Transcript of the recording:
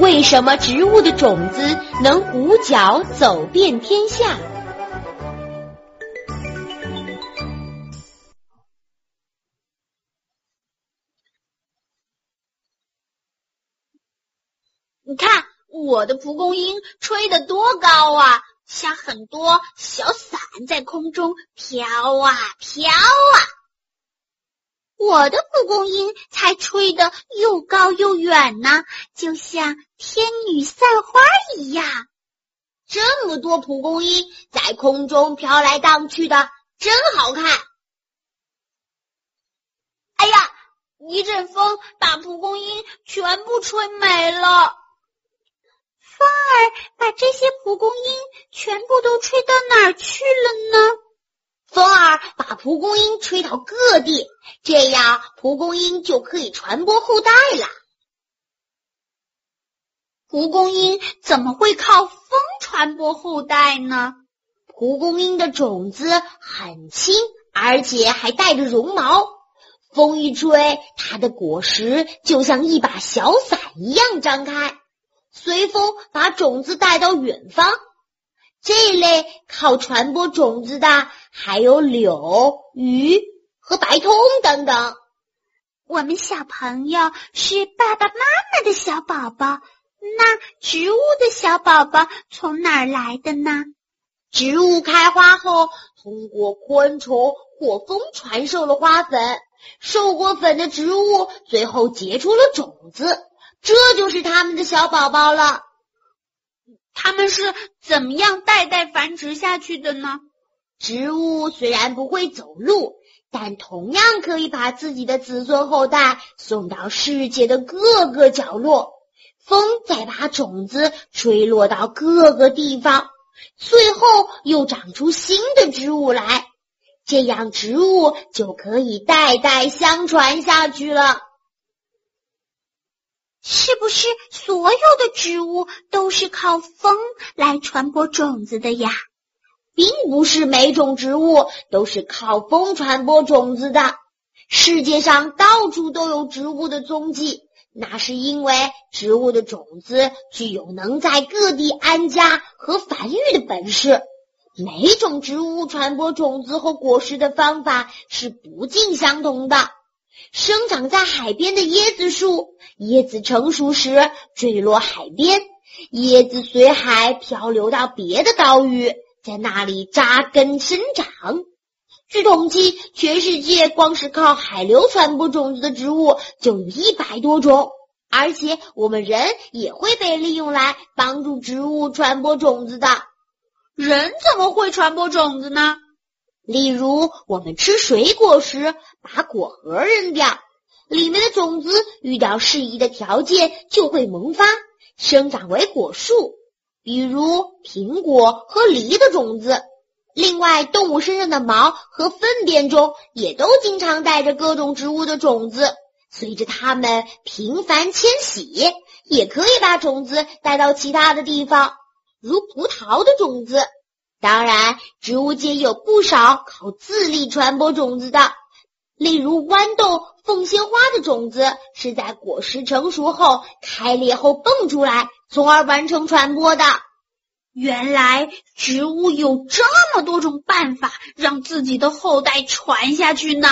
为什么植物的种子能五脚走遍天下？你看我的蒲公英吹得多高啊，像很多小伞在空中飘啊飘啊。我的蒲公英才吹得又高又远呢，就像天女散花一样。这么多蒲公英在空中飘来荡去的，真好看。哎呀，一阵风把蒲公英全部吹没了。风儿把这些蒲公英全部都吹到哪儿去了呢？风儿把蒲公英吹到各地，这样蒲公英就可以传播后代了。蒲公英怎么会靠风传播后代呢？蒲公英的种子很轻，而且还带着绒毛，风一吹，它的果实就像一把小伞一样张开。随风把种子带到远方。这类靠传播种子的还有柳、鱼和白桐等等。我们小朋友是爸爸妈妈的小宝宝，那植物的小宝宝从哪儿来的呢？植物开花后，通过昆虫或风传授了花粉，授过粉的植物最后结出了种子。这就是他们的小宝宝了。他们是怎么样代代繁殖下去的呢？植物虽然不会走路，但同样可以把自己的子孙后代送到世界的各个角落。风再把种子吹落到各个地方，最后又长出新的植物来，这样植物就可以代代相传下去了。是不是所有的植物都是靠风来传播种子的呀？并不是每种植物都是靠风传播种子的。世界上到处都有植物的踪迹，那是因为植物的种子具有能在各地安家和繁育的本事。每种植物传播种子和果实的方法是不尽相同的。生长在海边的椰子树，椰子成熟时坠落海边，椰子随海漂流到别的岛屿，在那里扎根生长。据统计，全世界光是靠海流传播种子的植物就有一百多种，而且我们人也会被利用来帮助植物传播种子的。人怎么会传播种子呢？例如，我们吃水果时，把果核扔掉，里面的种子遇到适宜的条件就会萌发，生长为果树。比如苹果和梨的种子。另外，动物身上的毛和粪便中也都经常带着各种植物的种子，随着它们频繁迁徙，也可以把种子带到其他的地方，如葡萄的种子。当然，植物界有不少靠自力传播种子的，例如豌豆、凤仙花的种子是在果实成熟后开裂后蹦出来，从而完成传播的。原来，植物有这么多种办法让自己的后代传下去呢。